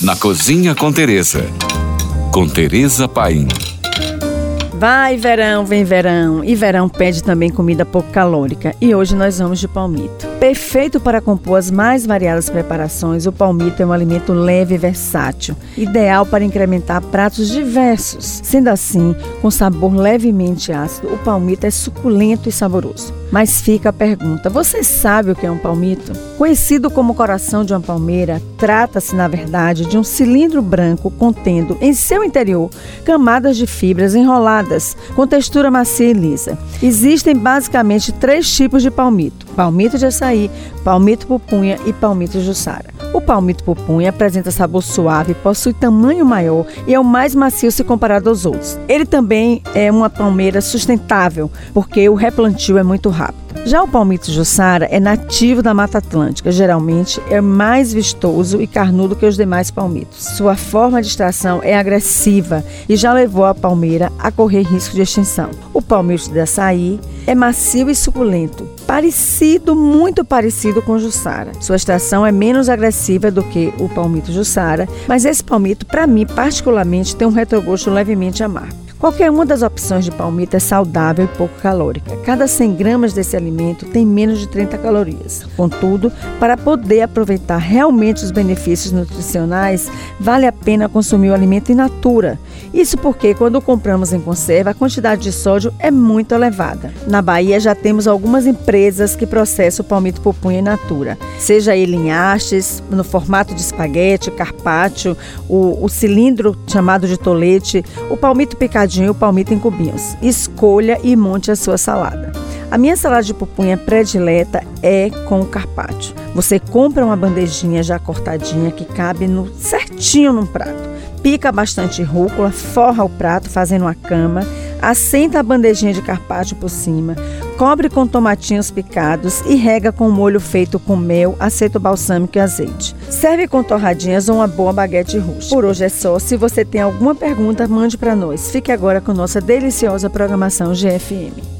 Na Cozinha com Teresa. Com Teresa Paim. Vai verão, vem verão. E verão pede também comida pouco calórica. E hoje nós vamos de palmito. Perfeito para compor as mais variadas preparações, o palmito é um alimento leve e versátil, ideal para incrementar pratos diversos. Sendo assim, com sabor levemente ácido, o palmito é suculento e saboroso. Mas fica a pergunta: você sabe o que é um palmito? Conhecido como coração de uma palmeira, trata-se, na verdade, de um cilindro branco contendo em seu interior camadas de fibras enroladas com textura macia e lisa. Existem basicamente três tipos de palmito: palmito de açaí, palmito pupunha e palmito jussara. O palmito pupunha apresenta sabor suave, possui tamanho maior e é o mais macio se comparado aos outros. Ele também é uma palmeira sustentável, porque o replantio é muito rápido. Já o palmito jussara é nativo da Mata Atlântica, geralmente é mais vistoso e carnudo que os demais palmitos. Sua forma de extração é agressiva e já levou a palmeira a correr risco de extinção. O palmito de açaí é macio e suculento, parecido, muito parecido com o jussara. Sua extração é menos agressiva do que o palmito jussara, mas esse palmito, para mim, particularmente, tem um retrogosto levemente amargo. Qualquer uma das opções de palmito é saudável e pouco calórica. Cada 100 gramas desse alimento tem menos de 30 calorias. Contudo, para poder aproveitar realmente os benefícios nutricionais, vale a pena consumir o alimento in natura. Isso porque, quando compramos em conserva, a quantidade de sódio é muito elevada. Na Bahia já temos algumas empresas que processam o palmito pupunha in natura, seja ele em hastes, no formato de espaguete, carpaccio, o, o cilindro chamado de tolete, o palmito picadinho o palmito em cubinhos. Escolha e monte a sua salada. A minha salada de pupunha predileta é com carpaccio. Você compra uma bandejinha já cortadinha que cabe no certinho num prato. Pica bastante rúcula, forra o prato fazendo uma cama, assenta a bandejinha de carpaccio por cima, cobre com tomatinhos picados e rega com molho feito com mel, aceto balsâmico e azeite. Serve com torradinhas ou uma boa baguete rústica. Por hoje é só. Se você tem alguma pergunta, mande para nós. Fique agora com nossa deliciosa programação GFM.